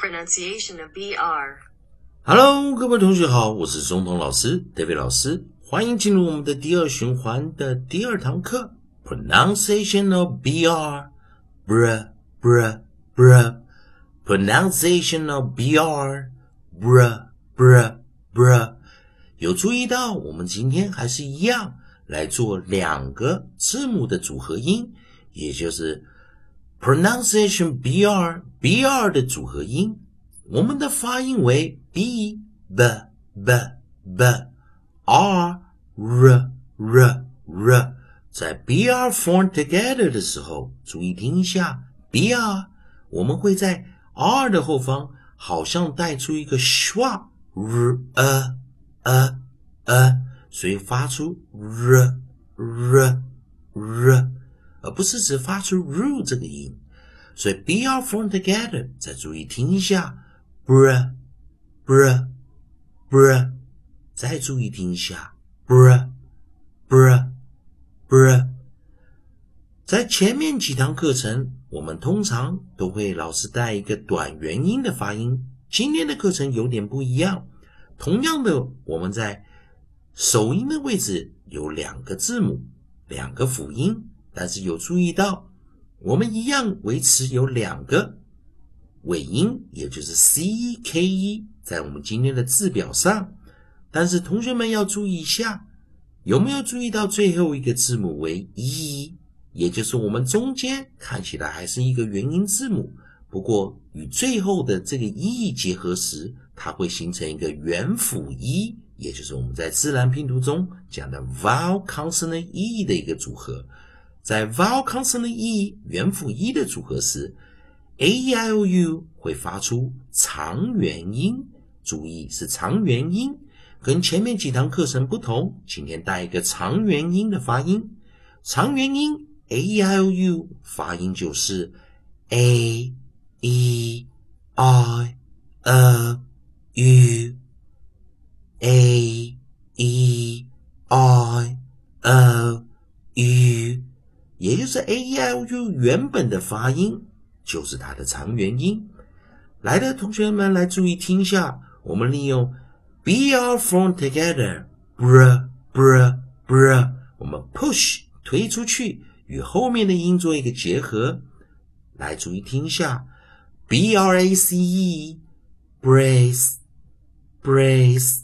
pronunciation of BR. Hello，各位同学好，我是中通老师 David 老师，欢迎进入我们的第二循环的第二堂课，Pronunciation of BR。Br br br pronunciation of br br br br 有注意到，我们今天还是一样来做两个字母的组合音，也就是 pronunciation br br 的组合音。我们的发音为 b b b b r r r r。在 br form together 的时候，注意听一下 br，我们会在 r 的后方，好像带出一个 schwa r a a a，所以发出 r r r，不是只发出 “ru” 这个音。所以 br form together，再注意听一下 br br br，再注意听一下 br br。不是，在前面几堂课程，我们通常都会老师带一个短元音的发音。今天的课程有点不一样。同样的，我们在首音的位置有两个字母，两个辅音，但是有注意到，我们一样维持有两个尾音，也就是 c k e，在我们今天的字表上。但是同学们要注意一下。有没有注意到最后一个字母为 e，也就是我们中间看起来还是一个元音字母，不过与最后的这个 e 结合时，它会形成一个元辅 e，也就是我们在自然拼读中讲的 vowel consonant e 的一个组合。在 vowel consonant e 元辅 e 的组合时，a e i o u 会发出长元音，注意是长元音。跟前面几堂课程不同，今天带一个长元音的发音。长元音 a e i o u 发音就是 a e i o u a e i o u，也 l u 原本的发音就是它的长元音。来的同学们来注意听一下，我们利用。Be all from together, br br br，我们 push 推出去，与后面的音做一个结合。来，注意听一下，b r a c e，brace brace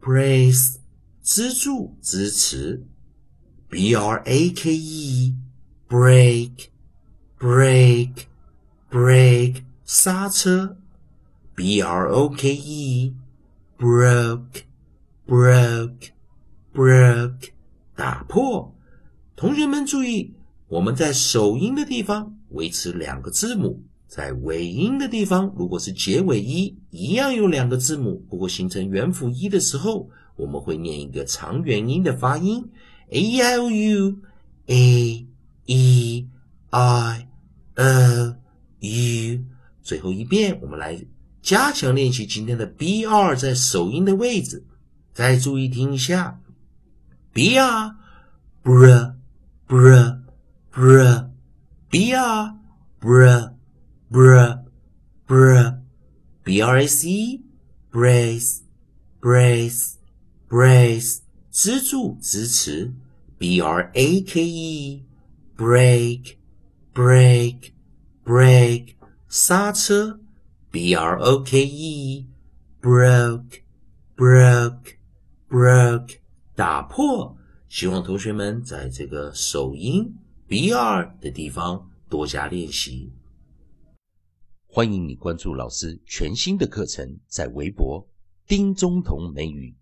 brace，支柱支持 b r a k e break break，break，刹车；b r o k e。broke, broke, broke，打破。同学们注意，我们在首音的地方维持两个字母，在尾音的地方，如果是结尾一，一样有两个字母，不过形成元辅一的时候，我们会念一个长元音的发音，A-I-O-U, a e i o u。最后一遍，我们来。加强练习今天的 B 二在首音的位置，再注意听一下：b r，br br br b r br br br B R A C brace brace brace 支柱支持 B R A K E break break break 刹车。B R O K E broke broke broke 打破。希望同学们在这个首音 B R 的地方多加练习。欢迎你关注老师全新的课程，在微博丁中同美语